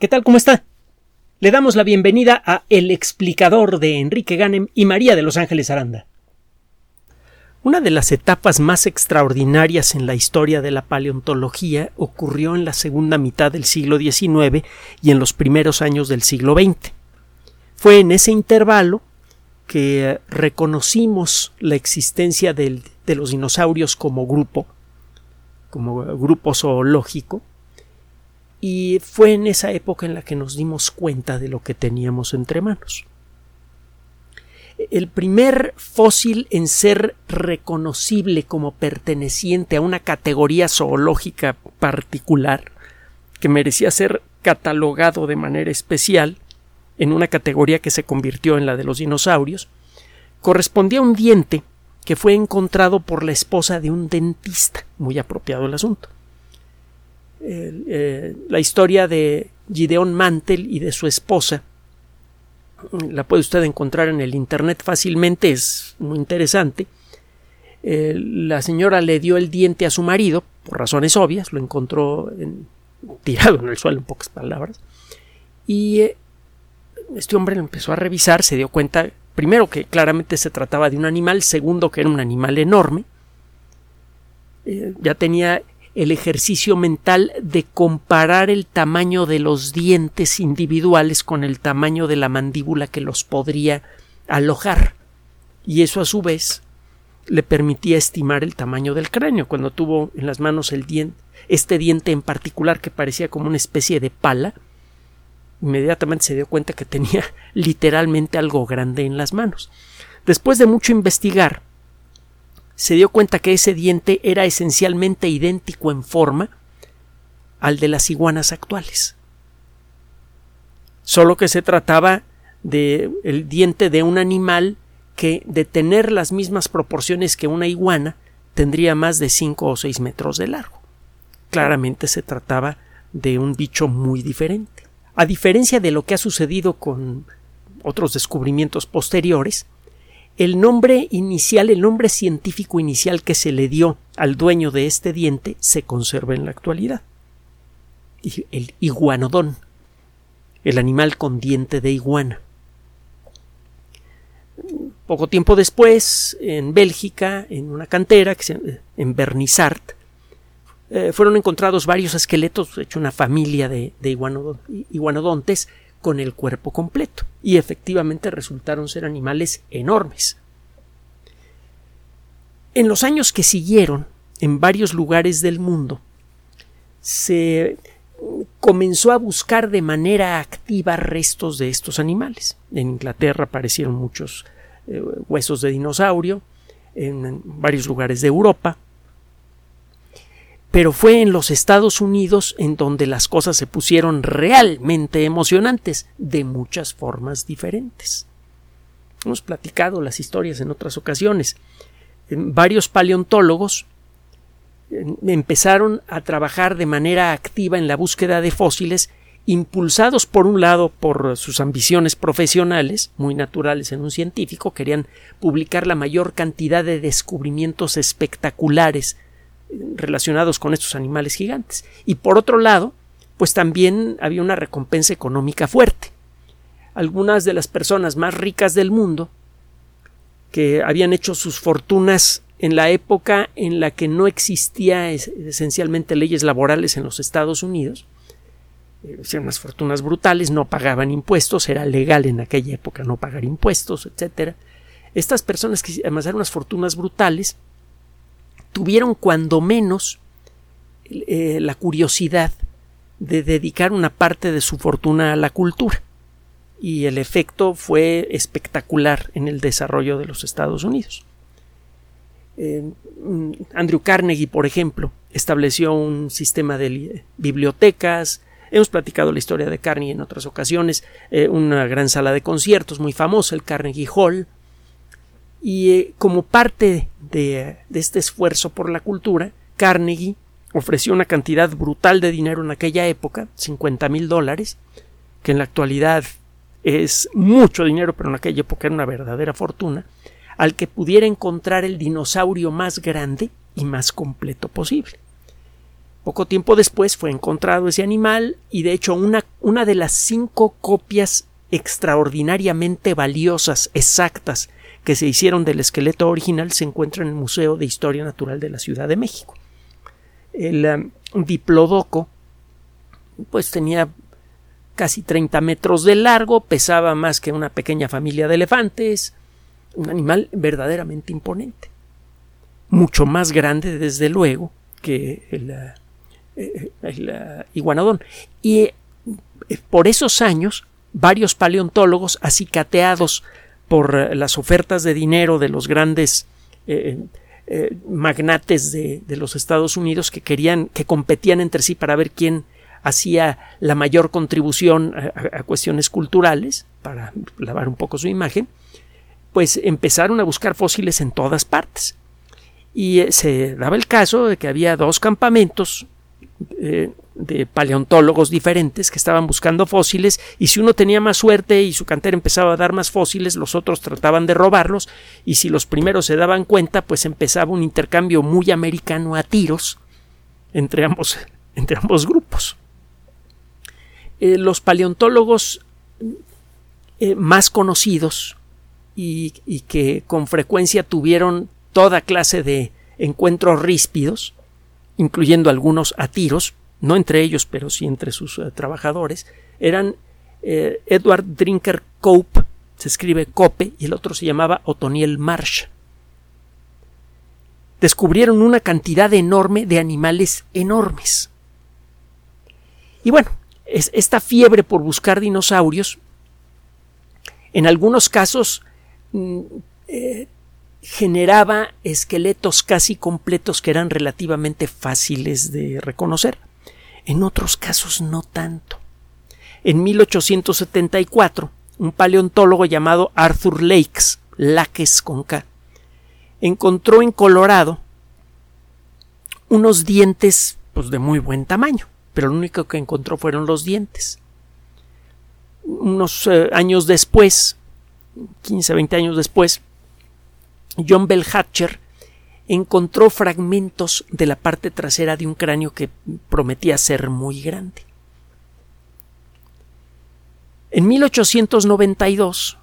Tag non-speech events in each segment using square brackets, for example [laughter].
¿Qué tal? ¿Cómo está? Le damos la bienvenida a El explicador de Enrique Ganem y María de Los Ángeles Aranda. Una de las etapas más extraordinarias en la historia de la paleontología ocurrió en la segunda mitad del siglo XIX y en los primeros años del siglo XX. Fue en ese intervalo que reconocimos la existencia de los dinosaurios como grupo, como grupo zoológico, y fue en esa época en la que nos dimos cuenta de lo que teníamos entre manos. El primer fósil en ser reconocible como perteneciente a una categoría zoológica particular, que merecía ser catalogado de manera especial en una categoría que se convirtió en la de los dinosaurios, correspondía a un diente que fue encontrado por la esposa de un dentista, muy apropiado el asunto. Eh, la historia de Gideon Mantel y de su esposa. La puede usted encontrar en el Internet fácilmente, es muy interesante. Eh, la señora le dio el diente a su marido, por razones obvias, lo encontró tirado en el suelo, en pocas palabras, y eh, este hombre lo empezó a revisar, se dio cuenta, primero, que claramente se trataba de un animal, segundo, que era un animal enorme, ya tenía el ejercicio mental de comparar el tamaño de los dientes individuales con el tamaño de la mandíbula que los podría alojar. Y eso a su vez le permitía estimar el tamaño del cráneo. Cuando tuvo en las manos el diente, este diente en particular que parecía como una especie de pala, inmediatamente se dio cuenta que tenía [laughs] literalmente algo grande en las manos. Después de mucho investigar, se dio cuenta que ese diente era esencialmente idéntico en forma al de las iguanas actuales. Solo que se trataba de diente de un animal que de tener las mismas proporciones que una iguana tendría más de 5 o 6 metros de largo. Claramente se trataba de un bicho muy diferente. A diferencia de lo que ha sucedido con otros descubrimientos posteriores, el nombre inicial, el nombre científico inicial que se le dio al dueño de este diente se conserva en la actualidad. El iguanodón, el animal con diente de iguana. Poco tiempo después, en Bélgica, en una cantera, en Bernissart, eh, fueron encontrados varios esqueletos, hecho una familia de, de iguanodontes, con el cuerpo completo y efectivamente resultaron ser animales enormes. En los años que siguieron, en varios lugares del mundo, se comenzó a buscar de manera activa restos de estos animales. En Inglaterra aparecieron muchos eh, huesos de dinosaurio, en varios lugares de Europa, pero fue en los Estados Unidos en donde las cosas se pusieron realmente emocionantes, de muchas formas diferentes. Hemos platicado las historias en otras ocasiones. Varios paleontólogos empezaron a trabajar de manera activa en la búsqueda de fósiles, impulsados por un lado por sus ambiciones profesionales, muy naturales en un científico, querían publicar la mayor cantidad de descubrimientos espectaculares relacionados con estos animales gigantes. Y por otro lado, pues también había una recompensa económica fuerte. Algunas de las personas más ricas del mundo, que habían hecho sus fortunas en la época en la que no existía esencialmente leyes laborales en los Estados Unidos, eh, hicieron unas fortunas brutales, no pagaban impuestos, era legal en aquella época no pagar impuestos, etc. Estas personas que amasaron unas fortunas brutales tuvieron cuando menos eh, la curiosidad de dedicar una parte de su fortuna a la cultura. Y el efecto fue espectacular en el desarrollo de los Estados Unidos. Eh, mm, Andrew Carnegie, por ejemplo, estableció un sistema de bibliotecas. Hemos platicado la historia de Carnegie en otras ocasiones. Eh, una gran sala de conciertos muy famosa, el Carnegie Hall, y eh, como parte de, este esfuerzo por la cultura, Carnegie ofreció una cantidad brutal de dinero en aquella época, 50 mil dólares, que en la actualidad es mucho dinero, pero en aquella época era una verdadera fortuna, al que pudiera encontrar el dinosaurio más grande y más completo posible. Poco tiempo después fue encontrado ese animal y de hecho una, una de las cinco copias extraordinariamente valiosas, exactas, que se hicieron del esqueleto original se encuentra en el Museo de Historia Natural de la Ciudad de México. El um, diplodoco pues tenía casi 30 metros de largo, pesaba más que una pequeña familia de elefantes, un animal verdaderamente imponente. Mucho más grande, desde luego, que el, uh, eh, el uh, iguanodón. Y eh, por esos años, varios paleontólogos acicateados por eh, las ofertas de dinero de los grandes magnates de, los Estados Unidos que querían, que competían entre sí para ver quién hacía la mayor contribución a, cuestiones culturales, para lavar un poco su imagen, pues empezaron a buscar fósiles en todas partes. Y se daba el caso de que había dos campamentos eh, de paleontólogos diferentes que estaban buscando fósiles y si uno tenía más suerte y su cantera empezaba a dar más fósiles, los otros trataban de robarlos y si los primeros se daban cuenta, pues empezaba un intercambio muy americano a tiros entre ambos, [laughs] entre ambos grupos. Eh, los paleontólogos eh, más conocidos y, y que con frecuencia tuvieron toda clase de encuentros ríspidos incluyendo algunos a tiros, no entre ellos, pero sí entre sus uh, trabajadores, eran eh, Edward Drinker Cope, se escribe Cope, y el otro se llamaba Otoniel Marsh. Descubrieron una cantidad enorme de animales enormes. Y bueno, es, esta fiebre por buscar dinosaurios, en algunos casos mm, eh, generaba esqueletos casi completos que eran relativamente fáciles de reconocer. En otros casos no tanto. En 1874, un paleontólogo llamado Arthur Lakes, Lakes con K, encontró en Colorado unos dientes pues, de muy buen tamaño, pero lo único que encontró fueron los dientes. Unos eh, años después, 15, 20 años después, John Bell Hatcher encontró fragmentos de la parte trasera de un cráneo que prometía ser muy grande. En 1892,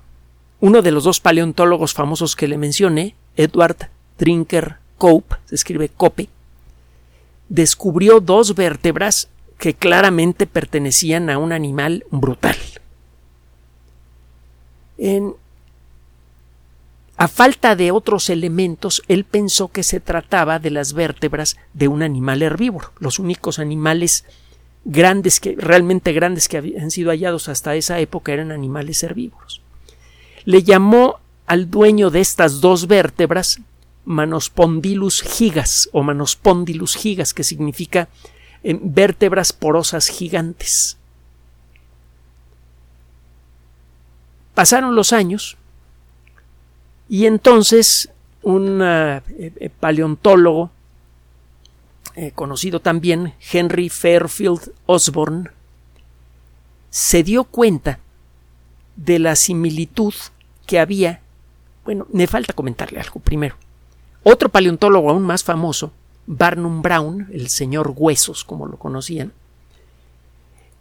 uno de los dos paleontólogos famosos que le mencioné, Edward Drinker Cope, se escribe Cope, descubrió dos vértebras que claramente pertenecían a un animal brutal. En a falta de otros elementos, él pensó que se trataba de las vértebras de un animal herbívoro. Los únicos animales grandes que realmente grandes que habían sido hallados hasta esa época eran animales herbívoros. Le llamó al dueño de estas dos vértebras Manospondylus gigas o Manospondylus gigas, que significa eh, vértebras porosas gigantes. Pasaron los años y entonces un eh, eh, paleontólogo eh, conocido también, Henry Fairfield Osborne, se dio cuenta de la similitud que había. Bueno, me falta comentarle algo primero. Otro paleontólogo aún más famoso, Barnum Brown, el señor Huesos, como lo conocían,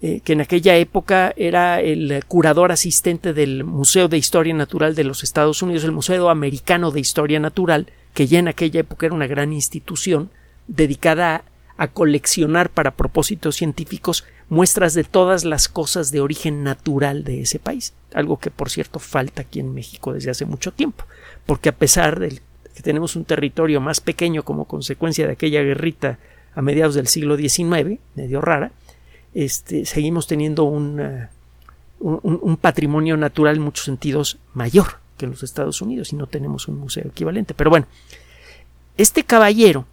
eh, que en aquella época era el curador asistente del Museo de Historia Natural de los Estados Unidos, el Museo Americano de Historia Natural, que ya en aquella época era una gran institución dedicada a, a coleccionar para propósitos científicos muestras de todas las cosas de origen natural de ese país, algo que por cierto falta aquí en México desde hace mucho tiempo, porque a pesar de que tenemos un territorio más pequeño como consecuencia de aquella guerrita a mediados del siglo XIX, medio rara, este, seguimos teniendo eh, un, un, patrimonio natural en muchos sentidos mayor que los Estados Unidos y no tenemos un museo equivalente. Pero bueno, este caballero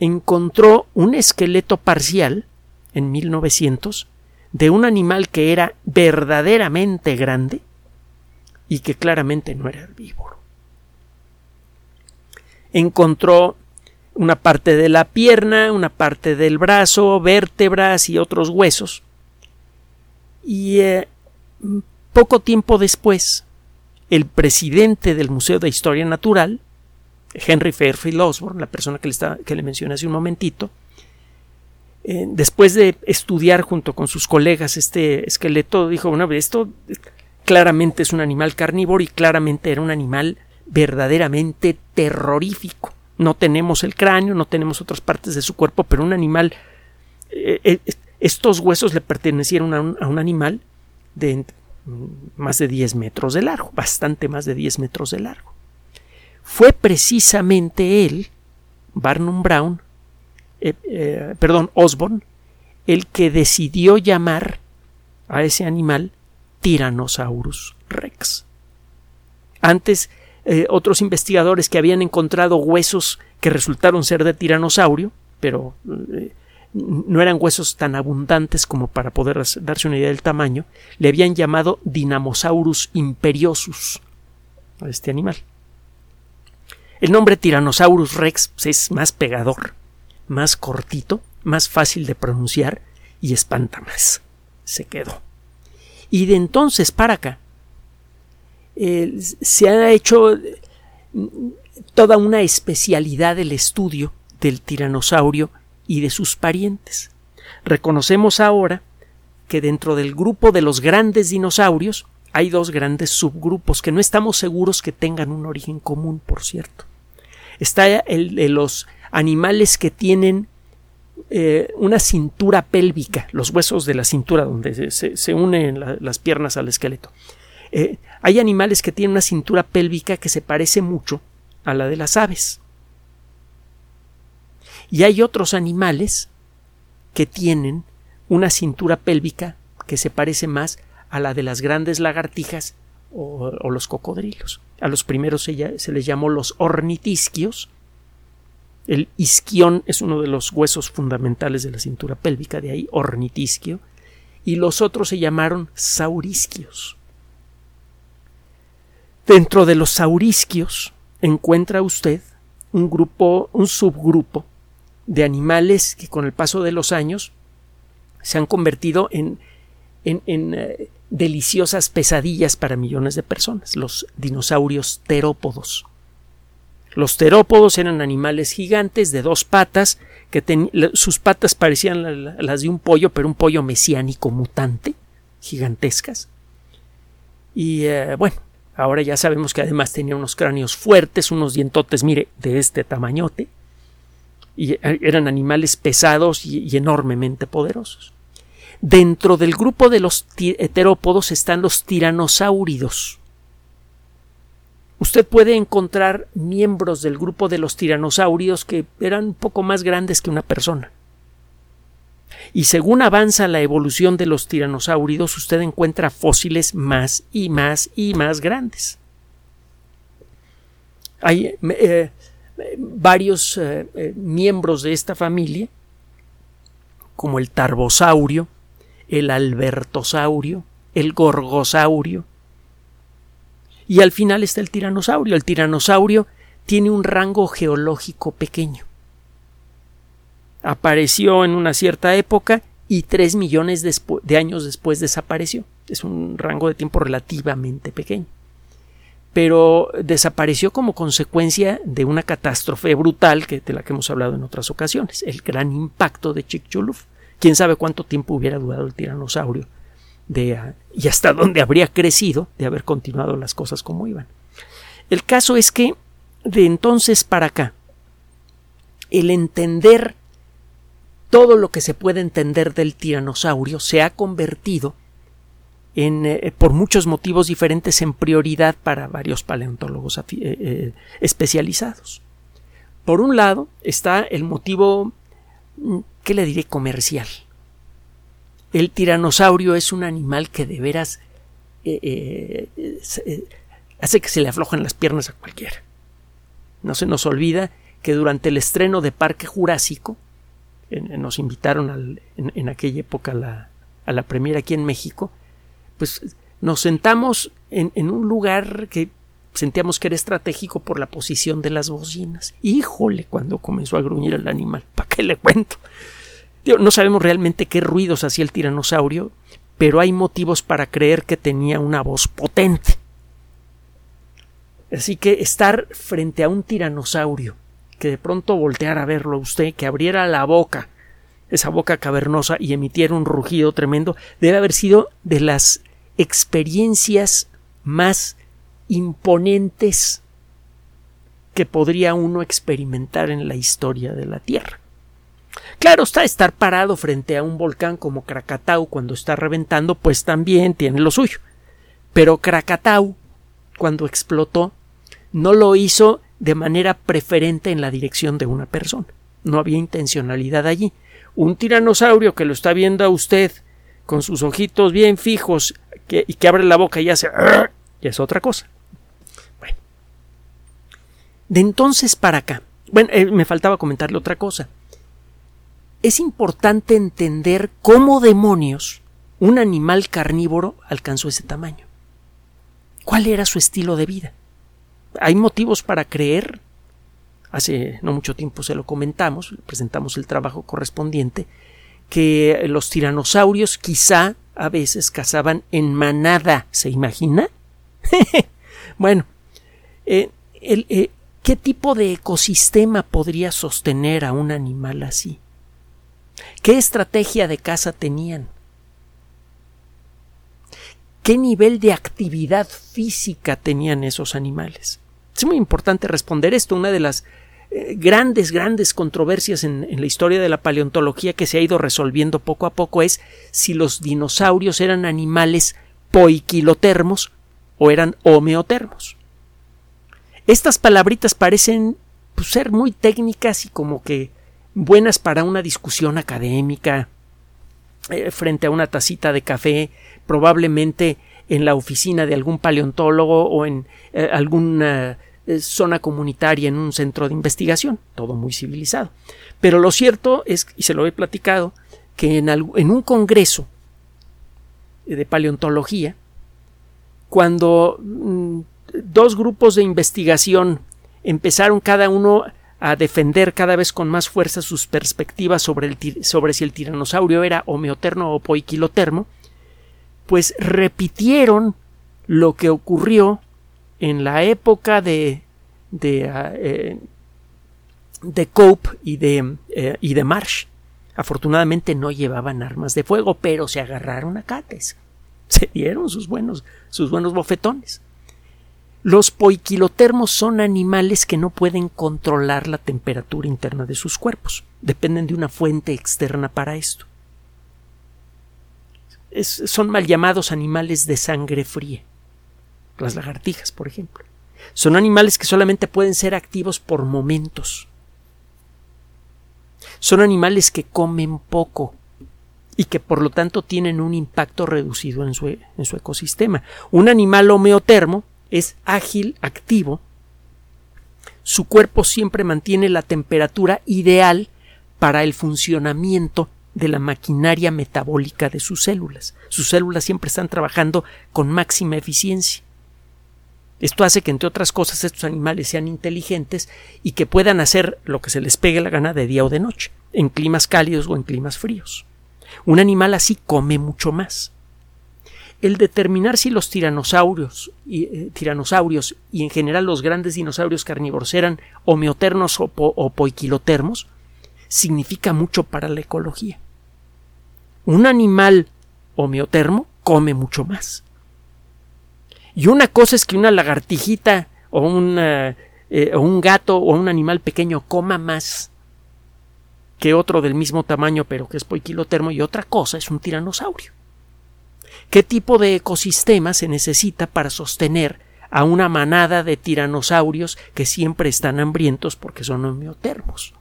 encontró un esqueleto parcial en 1900 de un animal que era verdaderamente grande y que claramente no era herbívoro. Encontró una parte de la pierna, una parte del brazo, vértebras y otros huesos. Y eh, poco tiempo después, el presidente del Museo de Historia Natural, Henry Fairfield Osborne, la persona que le, que le mencioné hace un momentito, eh, después de estudiar junto con sus colegas este esqueleto, dijo, bueno, esto claramente es un animal carnívoro y claramente era un animal verdaderamente terrorífico. No tenemos el cráneo, no tenemos otras partes de su cuerpo, pero un animal... Eh, eh, estos huesos le pertenecieron a un, animal de más de 10 metros de largo, bastante más de 10 metros de largo. Fue precisamente él, Barnum Brown, eh, perdón, Osborne, el que decidió llamar a ese animal Tyrannosaurus rex. Antes eh, otros investigadores que habían encontrado huesos que resultaron ser de tiranosaurio, pero eh, no eran huesos tan abundantes como para poder darse una idea del tamaño, le habían llamado Dinamosaurus imperiosus a este animal. El nombre Tyrannosaurus rex pues, es más pegador, más cortito, más fácil de pronunciar y espanta más. Se quedó. Y de entonces para acá, eh, se ha hecho mm, toda una especialidad del estudio del tiranosaurio y de sus parientes. Reconocemos ahora que dentro del grupo de los grandes dinosaurios hay dos grandes subgrupos que no estamos seguros que tengan un origen común, por cierto. Está el de los animales que tienen eh, una cintura pélvica, los huesos de la cintura donde se, unen las piernas al esqueleto. Eh, hay animales que tienen una cintura pélvica que se parece mucho a la de las aves. Y hay otros animales que tienen una cintura pélvica que se parece más a la de las grandes lagartijas o, los cocodrilos. A los primeros se, se, les llamó los ornitisquios. El isquión es uno de los huesos fundamentales de la cintura pélvica, de ahí ornitisquio. Y los otros se llamaron saurisquios. Dentro de los saurisquios encuentra usted un grupo, un subgrupo de animales que con el paso de los años se han convertido en, en, eh, deliciosas pesadillas para millones de personas, los dinosaurios terópodos. Los terópodos eran animales gigantes de dos patas, que sus patas parecían las de un pollo, pero un pollo mesiánico mutante, gigantescas. Y eh, bueno, Ahora ya sabemos que además tenía unos cráneos fuertes, unos dientotes, mire, de este tamañote. Y eran animales pesados y, enormemente poderosos. Dentro del grupo de los heterópodos están los tiranosáuridos. Usted puede encontrar miembros del grupo de los tiranosáuridos que eran un poco más grandes que una persona. Y según avanza la evolución de los tiranosáuridos, usted encuentra fósiles más y más y más grandes. Hay eh, varios eh, eh, miembros de esta familia, como el tarbosaurio, el albertosaurio, el gorgosaurio, y al final está el tiranosaurio. El tiranosaurio tiene un rango geológico pequeño apareció en una cierta época y tres millones de años después desapareció. Es un rango de tiempo relativamente pequeño. Pero desapareció como consecuencia de una catástrofe brutal que, de la que hemos hablado en otras ocasiones, el gran impacto de Chicxulub. Quién sabe cuánto tiempo hubiera durado el tiranosaurio de, ah, y hasta dónde habría crecido de haber continuado las cosas como iban. El caso es que de entonces para acá, el entender todo lo que se puede entender del tiranosaurio se ha convertido en, eh, por muchos motivos diferentes en prioridad para varios paleontólogos eh, eh, especializados. Por un lado está el motivo, mm, ¿qué le diré?, comercial. El tiranosaurio es un animal que de veras hace que se le aflojen las piernas a cualquiera. No se nos olvida que durante el estreno de Parque Jurásico, nos invitaron en, aquella época a la, a la premier aquí en México, pues nos sentamos en, en, un lugar que sentíamos que era estratégico por la posición de las bocinas. Híjole, cuando comenzó a gruñir el animal, [laughs] ¿para qué le cuento? no sabemos realmente qué ruidos hacía el tiranosaurio, pero hay motivos para creer que tenía una voz potente. Así que estar frente a un tiranosaurio que de pronto volteara a verlo usted, que abriera la boca esa boca cavernosa y emitiera un rugido tremendo, debe haber sido de las experiencias más imponentes que podría uno experimentar en la historia de la Tierra. Claro está, estar parado frente a un volcán como Krakatau cuando está reventando, pues también tiene lo suyo. Pero Krakatau, cuando explotó, no lo hizo de manera preferente en la dirección de una persona. No había intencionalidad allí. Un tiranosaurio que lo está viendo a usted con sus ojitos bien fijos y que abre la boca y hace ya es otra cosa. De entonces para acá. Bueno, eh, me faltaba comentarle otra cosa es importante entender cómo demonios un animal carnívoro alcanzó ese tamaño. ¿Cuál era su estilo de vida? Hay motivos para creer, hace no mucho tiempo se lo comentamos, presentamos el trabajo correspondiente, que los tiranosaurios quizá a veces cazaban en manada, ¿se imagina? [laughs] bueno, eh, eh, ¿qué tipo de ecosistema podría sostener a un animal así? ¿Qué estrategia de caza tenían? ¿Qué nivel de actividad física tenían esos animales? Es muy importante responder esto. Una de las eh, grandes, grandes controversias en, la historia de la paleontología que se ha ido resolviendo poco a poco es si los dinosaurios eran animales poiquilotermos o eran homeotermos. Estas palabritas parecen pues, ser muy técnicas y como que buenas para una discusión académica eh, frente a una tacita de café, probablemente en la oficina de algún paleontólogo o en eh, alguna eh, zona comunitaria en un centro de investigación, todo muy civilizado. Pero lo cierto es, y se lo he platicado, que en, en un congreso de paleontología, cuando mm, dos grupos de investigación empezaron cada uno a defender cada vez con más fuerza sus perspectivas sobre, el, sobre si el tiranosaurio era homeoterno o poiquilotermo, pues repitieron lo que ocurrió en la época de de, ah, eh, de Cope y de, eh, y de Marsh. Afortunadamente no llevaban armas de fuego, pero se agarraron a cates. Se dieron sus buenos, sus buenos bofetones. Los poiquilotermos son animales que no pueden controlar la temperatura interna de sus cuerpos. Dependen de una fuente externa para esto. son mal llamados animales de sangre fría. Las lagartijas, por ejemplo. Son animales que solamente pueden ser activos por momentos. Son animales que comen poco y que por lo tanto tienen un impacto reducido en su, en su ecosistema. Un animal homeotermo es ágil, activo, su cuerpo siempre mantiene la temperatura ideal para el funcionamiento de la maquinaria metabólica de sus células. Sus células siempre están trabajando con máxima eficiencia. Esto hace que, entre otras cosas, estos animales sean inteligentes y que puedan hacer lo que se les pegue la gana de día o de noche, en climas cálidos o en climas fríos. Un animal así come mucho más el determinar si los tiranosaurios y, eh, tiranosaurios y en general los grandes dinosaurios carnívoros eran homeoternos o, o poiquilotermos significa mucho para la ecología. Un animal homeotermo come mucho más. Y una cosa es que una lagartijita o, eh, o un gato o un animal pequeño coma más que otro del mismo tamaño pero que es poiquilotermo y otra cosa es un tiranosaurio qué tipo de ecosistema se necesita para sostener a una manada de tiranosaurios que siempre están hambrientos porque son homeotermos.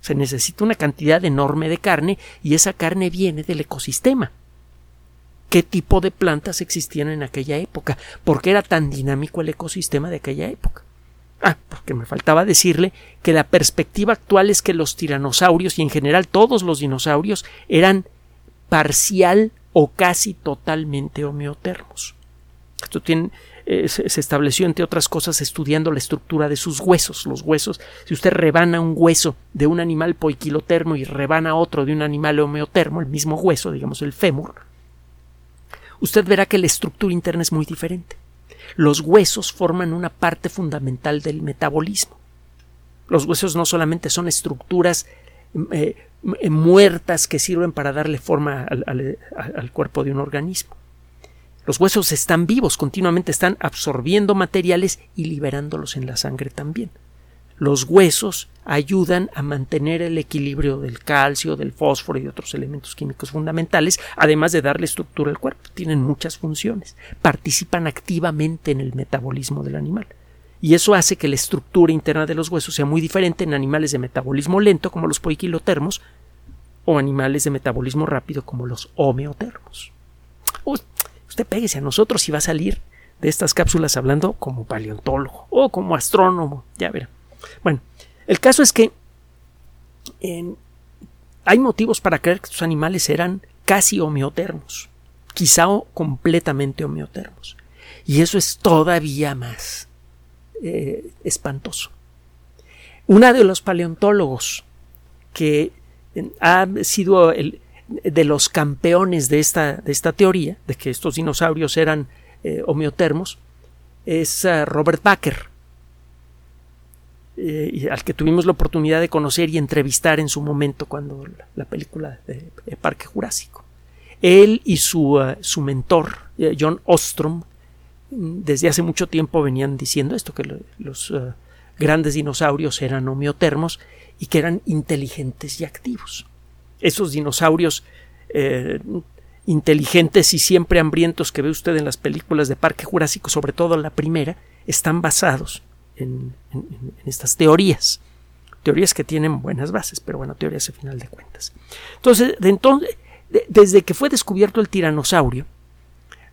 Se necesita una cantidad enorme de carne y esa carne viene del ecosistema. ¿Qué tipo de plantas existían en aquella época? ¿Por qué era tan dinámico el ecosistema de aquella época? Ah, porque me faltaba decirle que la perspectiva actual es que los tiranosaurios y en general todos los dinosaurios eran parcial o casi totalmente homeotermos. Esto eh, se, estableció, entre otras cosas, estudiando la estructura de sus huesos. Los huesos, si usted rebana un hueso de un animal poiquilotermo y rebana otro de un animal homeotermo, el mismo hueso, digamos el fémur, usted verá que la estructura interna es muy diferente. Los huesos forman una parte fundamental del metabolismo. Los huesos no solamente son estructuras eh, muertas que sirven para darle forma al, cuerpo de un organismo. Los huesos están vivos, continuamente están absorbiendo materiales y liberándolos en la sangre también. Los huesos ayudan a mantener el equilibrio del calcio, del fósforo y otros elementos químicos fundamentales, además de darle estructura al cuerpo. Tienen muchas funciones. Participan activamente en el metabolismo del animal. Y eso hace que la estructura interna de los huesos sea muy diferente en animales de metabolismo lento, como los poiquilotermos, o animales de metabolismo rápido, como los homeotermos. Usted péguese a nosotros y va a salir de estas cápsulas hablando como paleontólogo o como astrónomo, ya verá. Bueno, el caso es que hay motivos para creer que estos animales eran casi homeotermos, quizá completamente homeotermos. Y eso es todavía más eh, espantoso. Una de los paleontólogos que ha sido el, de los campeones de esta, de esta teoría, de que estos dinosaurios eran eh, homeotermos, es eh, Robert Baker, al que tuvimos la oportunidad de conocer y entrevistar en su momento cuando la, película de, Parque Jurásico. Él y su, su mentor, John Ostrom, desde hace mucho tiempo venían diciendo esto, que los uh, grandes dinosaurios eran homeotermos y que eran inteligentes y activos. Esos dinosaurios eh, inteligentes y siempre hambrientos que ve usted en las películas de Parque Jurásico, sobre todo la primera, están basados en, estas teorías. Teorías que tienen buenas bases, pero bueno, teorías a final de cuentas. Entonces desde que fue descubierto el tiranosaurio,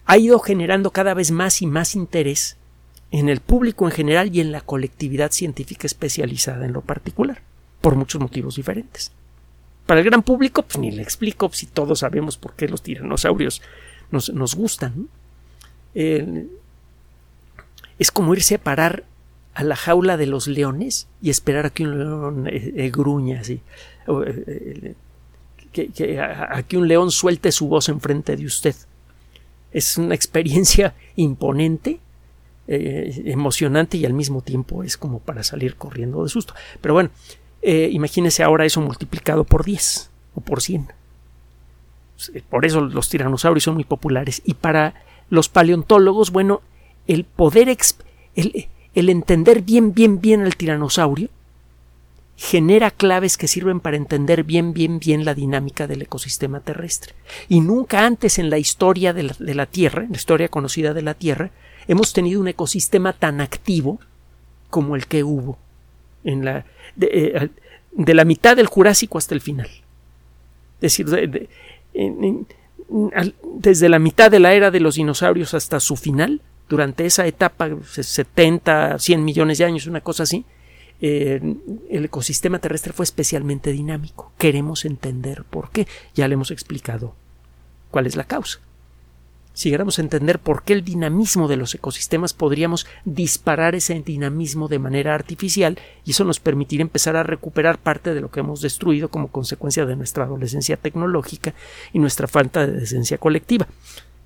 ha ido generando cada vez más y más interés en el público en general y en la colectividad científica especializada en lo particular, por muchos motivos diferentes. Para el gran público, pues ni le explico si todos sabemos por qué los tiranosaurios nos, gustan. es como irse a parar a la jaula de los leones y esperar a que un león eh, eh, gruña así. Eh, que, a, que un león suelte su voz enfrente de usted. Es una experiencia [laughs] imponente, emocionante y al mismo tiempo es como para salir corriendo de susto. Pero bueno, imagínese ahora eso multiplicado por 10 o por 100. Por eso los tiranosaurios son muy populares. Y para los paleontólogos, bueno, el poder el, el entender bien, bien, bien al tiranosaurio genera claves que sirven para entender bien, bien, bien la dinámica del ecosistema terrestre. Y nunca antes en la historia de la, Tierra, en la historia conocida de la Tierra, hemos tenido un ecosistema tan activo como el que hubo en la, de, eh, la mitad del Jurásico hasta el final. Es decir, desde la mitad de la era de los dinosaurios hasta su final, durante esa etapa, 70, 100 millones de años, una cosa así, el ecosistema terrestre fue especialmente dinámico. Queremos entender por qué. Ya le hemos explicado cuál es la causa. Si queremos entender por qué el dinamismo de los ecosistemas, podríamos disparar ese dinamismo de manera artificial y eso nos permitiría empezar a recuperar parte de lo que hemos destruido como consecuencia de nuestra adolescencia tecnológica y nuestra falta de decencia colectiva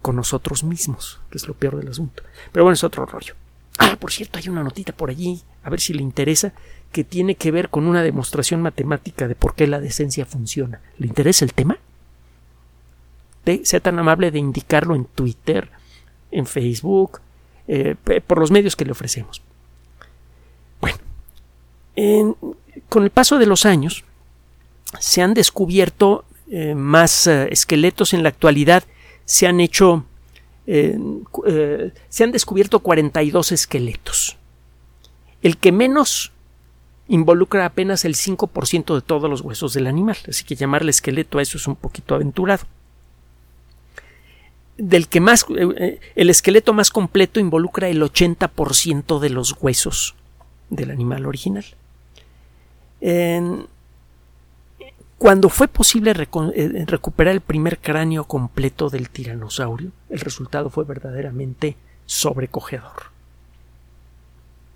con nosotros mismos, que es lo peor del asunto. Pero bueno, es otro rollo. Ah, por cierto, hay una notita por allí, a ver si le interesa, que tiene que ver con una demostración matemática de por qué la decencia funciona. ¿Le interesa el tema? sea tan amable de indicarlo en Twitter, en Facebook, eh, por los medios que le ofrecemos. Bueno, con el paso de los años se han descubierto eh, más eh, esqueletos en la actualidad se han hecho, eh, eh, se han descubierto 42 esqueletos. El que menos involucra apenas el 5% de todos los huesos del animal, así que llamarle esqueleto a eso es un poquito aventurado. Del que más, eh, el esqueleto más completo involucra el 80% de los huesos del animal original. Cuando fue posible eh, recuperar el primer cráneo completo del tiranosaurio, el resultado fue verdaderamente sobrecogedor.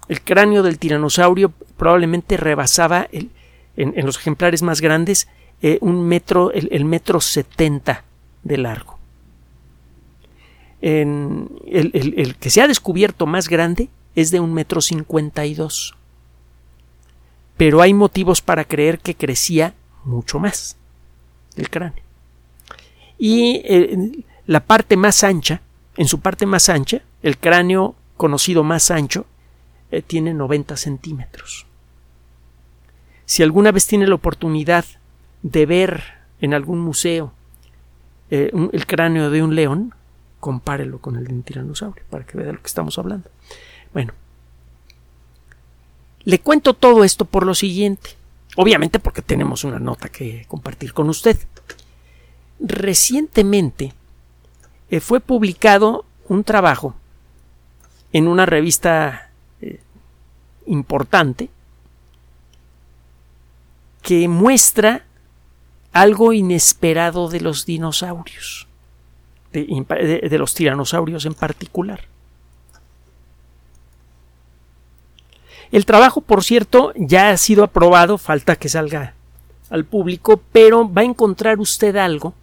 El cráneo del tiranosaurio probablemente rebasaba en, los ejemplares más grandes eh, un metro, el, metro setenta de largo. El, que se ha descubierto más grande es de un metro cincuenta y dos. Pero hay motivos para creer que crecía mucho más el cráneo. Y eh, la parte más ancha, en su parte más ancha, el cráneo conocido más ancho, eh, tiene 90 centímetros. Si alguna vez tiene la oportunidad de ver en algún museo eh, el cráneo de un león, compárelo con el de un tiranosaurio para que vea de lo que estamos hablando. Bueno, le cuento todo esto por lo siguiente. Obviamente porque tenemos una nota que compartir con usted. Recientemente eh, fue publicado un trabajo en una revista eh, importante que muestra algo inesperado de los dinosaurios, de los tiranosaurios en particular. El trabajo, por cierto, ya ha sido aprobado, falta que salga al público, pero va a encontrar usted algo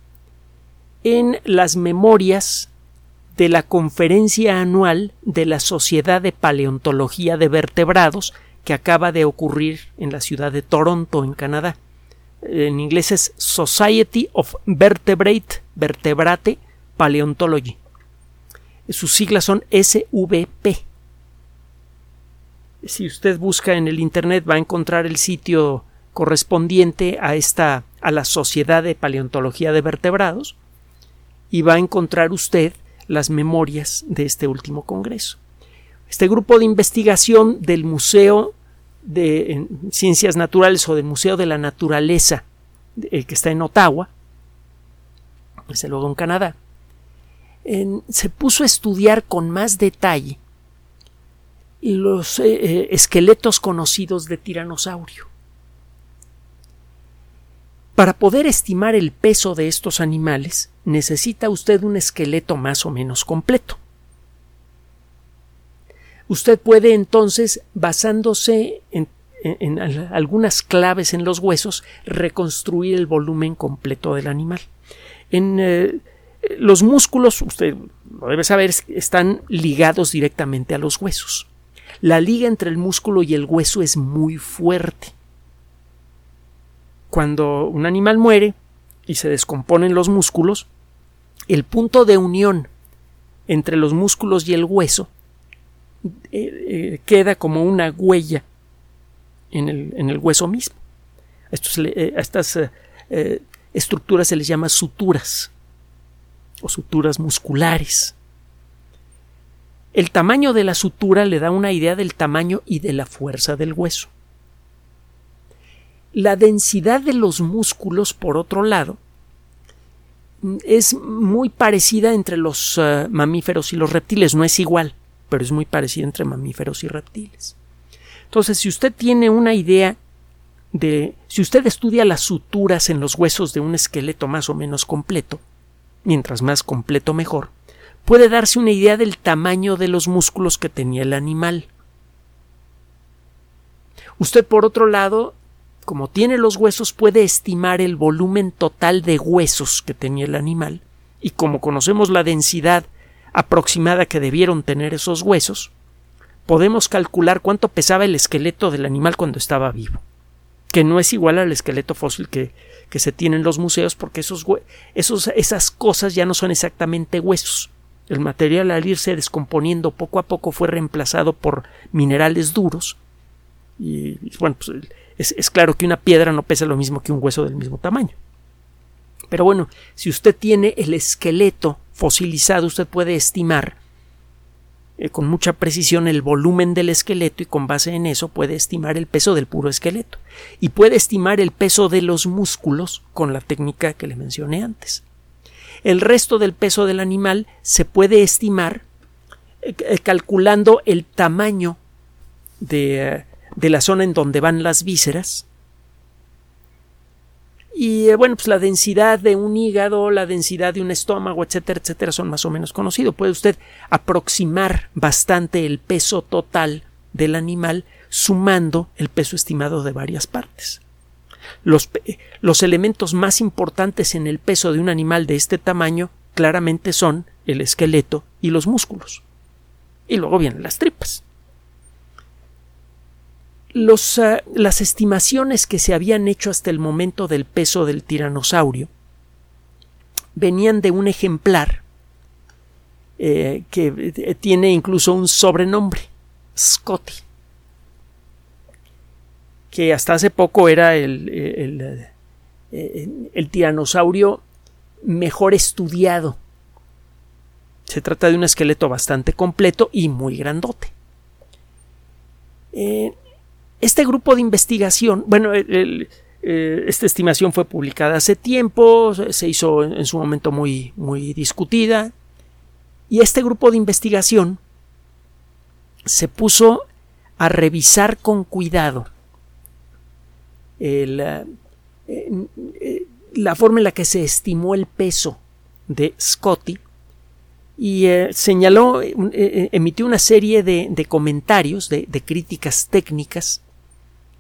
en las memorias de la conferencia anual de la Sociedad de Paleontología de Vertebrados que acaba de ocurrir en la ciudad de Toronto, en Canadá. En inglés es Society of Vertebrate, Vertebrate Paleontology. Sus siglas son SVP si usted busca en el internet va a encontrar el sitio correspondiente a esta a la Sociedad de Paleontología de Vertebrados y va a encontrar usted las memorias de este último congreso. Este grupo de investigación del Museo de Ciencias Naturales o del Museo de la Naturaleza que está en Ottawa, desde luego en Canadá, se puso a estudiar con más detalle los eh, eh, esqueletos conocidos de tiranosaurio. Para poder estimar el peso de estos animales, necesita usted un esqueleto más o menos completo. Usted puede entonces, basándose en, algunas claves en los huesos, reconstruir el volumen completo del animal. En eh, los músculos, usted lo debe saber, están ligados directamente a los huesos. La liga entre el músculo y el hueso es muy fuerte. Cuando un animal muere y se descomponen los músculos, el punto de unión entre los músculos y el hueso eh, eh, queda como una huella en el, hueso mismo. Eh, a estas estructuras se les llama suturas o suturas musculares. El tamaño de la sutura le da una idea del tamaño y de la fuerza del hueso. La densidad de los músculos, por otro lado, es muy parecida entre los eh, mamíferos y los reptiles. No es igual, pero es muy parecida entre mamíferos y reptiles. Entonces, si usted tiene una idea de. si usted estudia las suturas en los huesos de un esqueleto más o menos completo, mientras más completo mejor, puede darse una idea del tamaño de los músculos que tenía el animal. Usted, por otro lado, como tiene los huesos, puede estimar el volumen total de huesos que tenía el animal, y como conocemos la densidad aproximada que debieron tener esos huesos, podemos calcular cuánto pesaba el esqueleto del animal cuando estaba vivo, que no es igual al esqueleto fósil que, que se tiene en los museos, porque esos, esos, esas cosas ya no son exactamente huesos, el material al irse descomponiendo poco a poco fue reemplazado por minerales duros. Y, bueno, pues es, es claro que una piedra no pesa lo mismo que un hueso del mismo tamaño. Pero bueno, si usted tiene el esqueleto fosilizado, usted puede estimar eh, con mucha precisión el volumen del esqueleto y con base en eso puede estimar el peso del puro esqueleto. Y puede estimar el peso de los músculos con la técnica que le mencioné antes. El resto del peso del animal se puede estimar eh, eh, calculando el tamaño de, eh, de, la zona en donde van las vísceras. Y bueno, pues la densidad de un hígado, la densidad de un estómago, etcétera, etcétera, son más o menos conocidos. Puede usted aproximar bastante el peso total del animal sumando el peso estimado de varias partes. Los, elementos más importantes en el peso de un animal de este tamaño claramente son el esqueleto y los músculos. Y luego vienen las tripas. uh, las estimaciones que se habían hecho hasta el momento del peso del tiranosaurio venían de un ejemplar eh, que eh, tiene incluso un sobrenombre, Scotty, que hasta hace poco era el, el, el, tiranosaurio mejor estudiado. Se trata de un esqueleto bastante completo y muy grandote. Eh, este grupo de investigación, bueno, eh, esta estimación fue publicada hace tiempo, se hizo en, en su momento muy, muy discutida, y este grupo de investigación se puso a revisar con cuidado eh, eh, la forma en la que se estimó el peso de Scotty y eh, señaló, emitió una serie de, de comentarios, de, de, críticas técnicas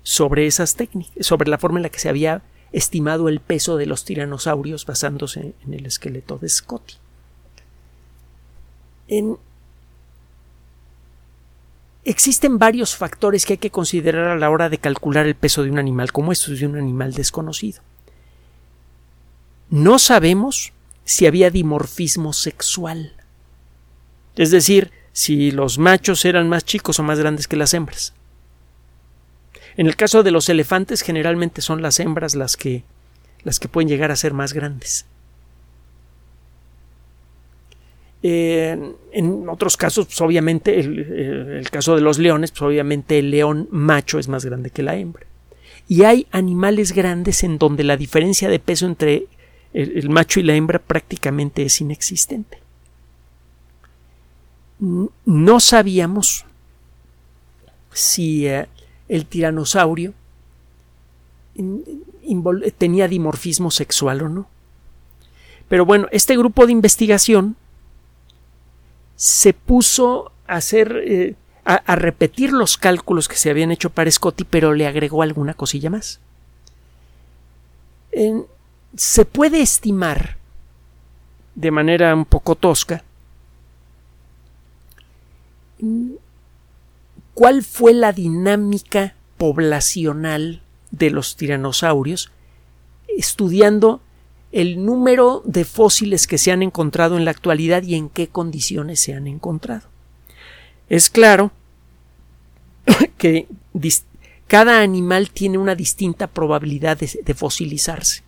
sobre esas técnicas, sobre la forma en la que se había estimado el peso de los tiranosaurios basándose en el esqueleto de Scotty. En, existen varios factores que hay que considerar a la hora de calcular el peso de un animal como estos de un animal desconocido. No sabemos si había dimorfismo sexual. Es decir, si los machos eran más chicos o más grandes que las hembras. En el caso de los elefantes, generalmente son las hembras las que, las que pueden llegar a ser más grandes. En otros casos, pues obviamente, el, caso de los leones, pues obviamente el león macho es más grande que la hembra. Y hay animales grandes en donde la diferencia de peso entre el, el macho y la hembra prácticamente es inexistente. No sabíamos si eh, el tiranosaurio tenía dimorfismo sexual o no. Pero bueno, este grupo de investigación se puso a hacer eh, a, repetir los cálculos que se habían hecho para Scotty, pero le agregó alguna cosilla más. Se puede estimar de manera un poco tosca cuál fue la dinámica poblacional de los tiranosaurios estudiando el número de fósiles que se han encontrado en la actualidad y en qué condiciones se han encontrado. Es claro [coughs] que cada animal tiene una distinta probabilidad de, fosilizarse.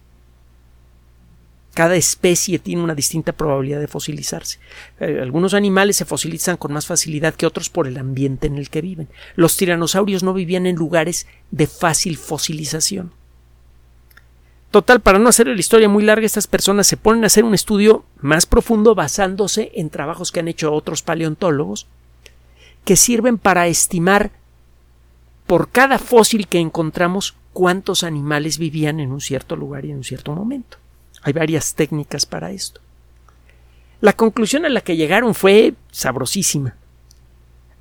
Cada especie tiene una distinta probabilidad de fosilizarse. Eh, algunos animales se fosilizan con más facilidad que otros por el ambiente en el que viven. Los tiranosaurios no vivían en lugares de fácil fosilización. Total, para no hacer la historia muy larga, estas personas se ponen a hacer un estudio más profundo basándose en trabajos que han hecho otros paleontólogos que sirven para estimar por cada fósil que encontramos cuántos animales vivían en un cierto lugar y en un cierto momento. Hay varias técnicas para esto. La conclusión a la que llegaron fue sabrosísima.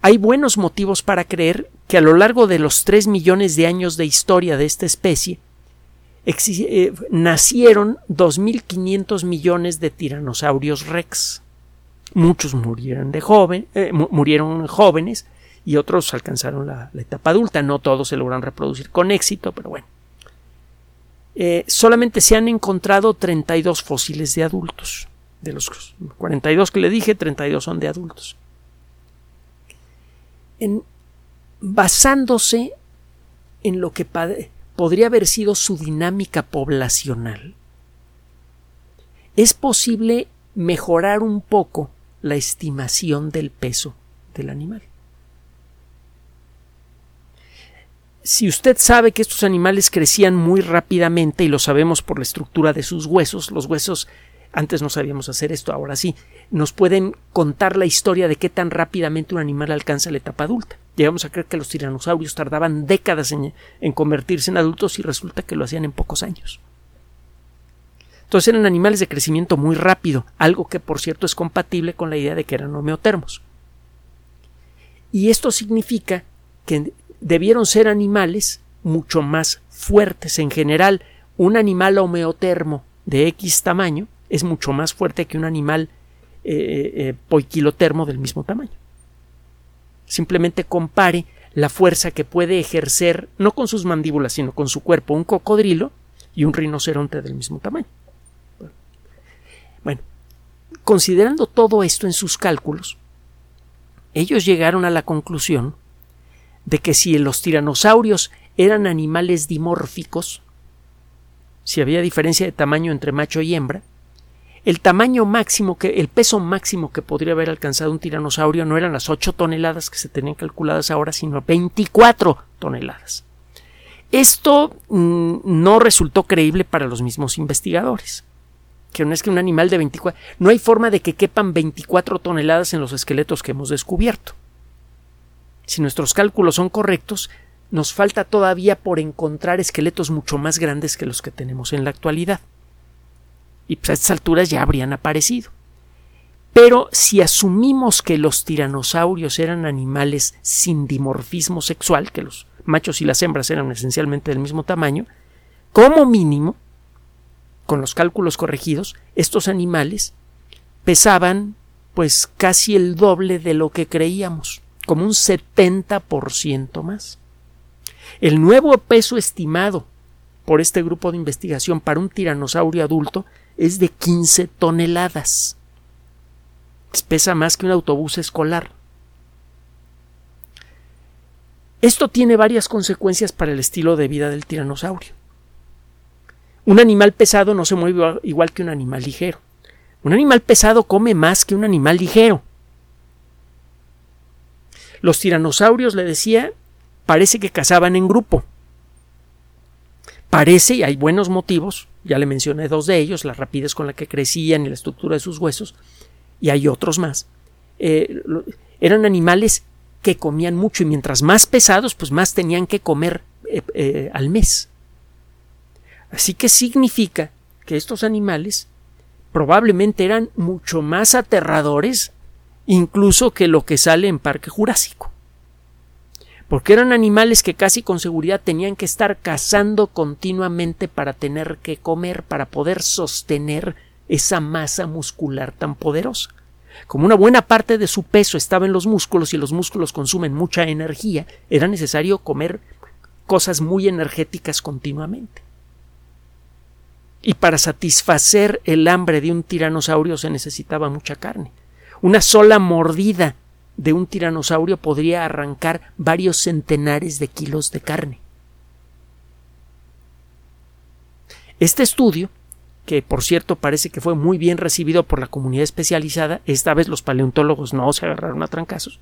Hay buenos motivos para creer que a lo largo de los tres millones de años de historia de esta especie eh, nacieron 2.500 millones de tiranosaurios rex. Muchos murieron de joven, eh, murieron jóvenes y otros alcanzaron la, etapa adulta. No todos se logran reproducir con éxito, pero bueno eh, solamente se han encontrado 32 fósiles de adultos. De los 42 que le dije, 32 son de adultos. Basándose en lo que podría haber sido su dinámica poblacional, es posible mejorar un poco la estimación del peso del animal. Si usted sabe que estos animales crecían muy rápidamente y lo sabemos por la estructura de sus huesos, los huesos antes no sabíamos hacer esto, ahora sí, nos pueden contar la historia de qué tan rápidamente un animal alcanza la etapa adulta. Llegamos a creer que los tiranosaurios tardaban décadas en, en convertirse en adultos y resulta que lo hacían en pocos años. Entonces eran animales de crecimiento muy rápido, algo que por cierto es compatible con la idea de que eran homeotermos. Y esto significa que debieron ser animales mucho más fuertes. En general, un animal homeotermo de X tamaño es mucho más fuerte que un animal eh, eh, poiquilotermo del mismo tamaño. Simplemente compare la fuerza que puede ejercer, no con sus mandíbulas, sino con su cuerpo, un cocodrilo y un rinoceronte del mismo tamaño. Bueno, considerando todo esto en sus cálculos, ellos llegaron a la conclusión de que si los tiranosaurios eran animales dimórficos, si había diferencia de tamaño entre macho y hembra, el tamaño máximo que, el peso máximo que podría haber alcanzado un tiranosaurio no eran las 8 toneladas que se tenían calculadas ahora, sino 24 toneladas. Esto mm, no resultó creíble para los mismos investigadores. Que no es que un animal de 24. No hay forma de que quepan 24 toneladas en los esqueletos que hemos descubierto. Si nuestros cálculos son correctos, nos falta todavía por encontrar esqueletos mucho más grandes que los que tenemos en la actualidad y pues a estas alturas ya habrían aparecido. Pero si asumimos que los tiranosaurios eran animales sin dimorfismo sexual, que los machos y las hembras eran esencialmente del mismo tamaño, como mínimo, con los cálculos corregidos, estos animales pesaban pues casi el doble de lo que creíamos, como un 70% más. El nuevo peso estimado por este grupo de investigación para un tiranosaurio adulto es de 15 toneladas. Pesa más que un autobús escolar. Esto tiene varias consecuencias para el estilo de vida del tiranosaurio. Un animal pesado no se mueve igual que un animal ligero. Un animal pesado come más que un animal ligero. Los tiranosaurios, le decía, parece que cazaban en grupo. Parece, y hay buenos motivos, ya le mencioné dos de ellos, la rapidez con la que crecían y la estructura de sus huesos, y hay otros más. Eh, eran animales que comían mucho y mientras más pesados, pues más tenían que comer eh, eh, al mes. Así que significa que estos animales probablemente eran mucho más aterradores incluso que lo que sale en Parque Jurásico porque eran animales que casi con seguridad tenían que estar cazando continuamente para tener que comer, para poder sostener esa masa muscular tan poderosa. Como una buena parte de su peso estaba en los músculos y los músculos consumen mucha energía, era necesario comer cosas muy energéticas continuamente. Y para satisfacer el hambre de un tiranosaurio se necesitaba mucha carne. Una sola mordida de un tiranosaurio podría arrancar varios centenares de kilos de carne. Este estudio, que por cierto parece que fue muy bien recibido por la comunidad especializada, esta vez los paleontólogos no se agarraron a trancazos,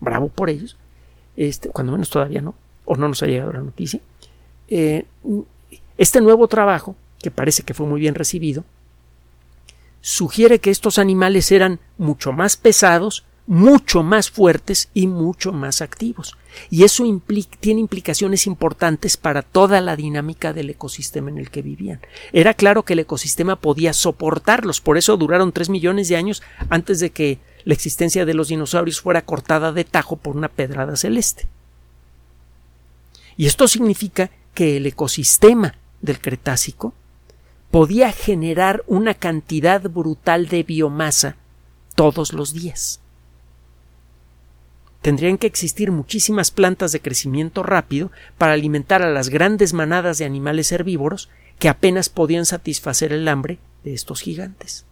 bravo por ellos, este, cuando menos todavía no, o no nos ha llegado la noticia. Eh, este nuevo trabajo, que parece que fue muy bien recibido, sugiere que estos animales eran mucho más pesados, mucho más fuertes y mucho más activos. Y eso tiene implicaciones importantes para toda la dinámica del ecosistema en el que vivían. Era claro que el ecosistema podía soportarlos, por eso duraron tres millones de años antes de que la existencia de los dinosaurios fuera cortada de tajo por una pedrada celeste. Y esto significa que el ecosistema del Cretácico podía generar una cantidad brutal de biomasa todos los días tendrían que existir muchísimas plantas de crecimiento rápido para alimentar a las grandes manadas de animales herbívoros que apenas podían satisfacer el hambre de estos gigantes.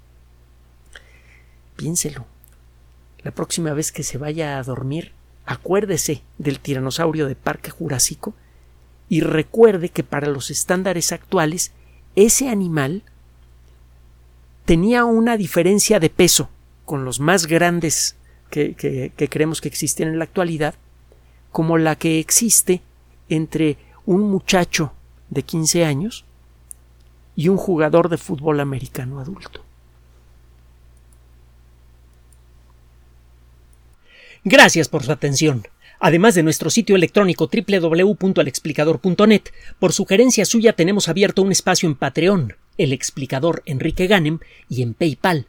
Piénselo. La próxima vez que se vaya a dormir, acuérdese del tiranosaurio de Parque Jurásico y recuerde que para los estándares actuales ese animal tenía una diferencia de peso con los más grandes que, creemos que existen en la actualidad, como la que existe entre un muchacho de 15 años y un jugador de fútbol americano adulto. Gracias por su atención. Además de nuestro sitio electrónico www.alexplicador.net, por sugerencia suya tenemos abierto un espacio en Patreon, el explicador Enrique Ganem, y en PayPal,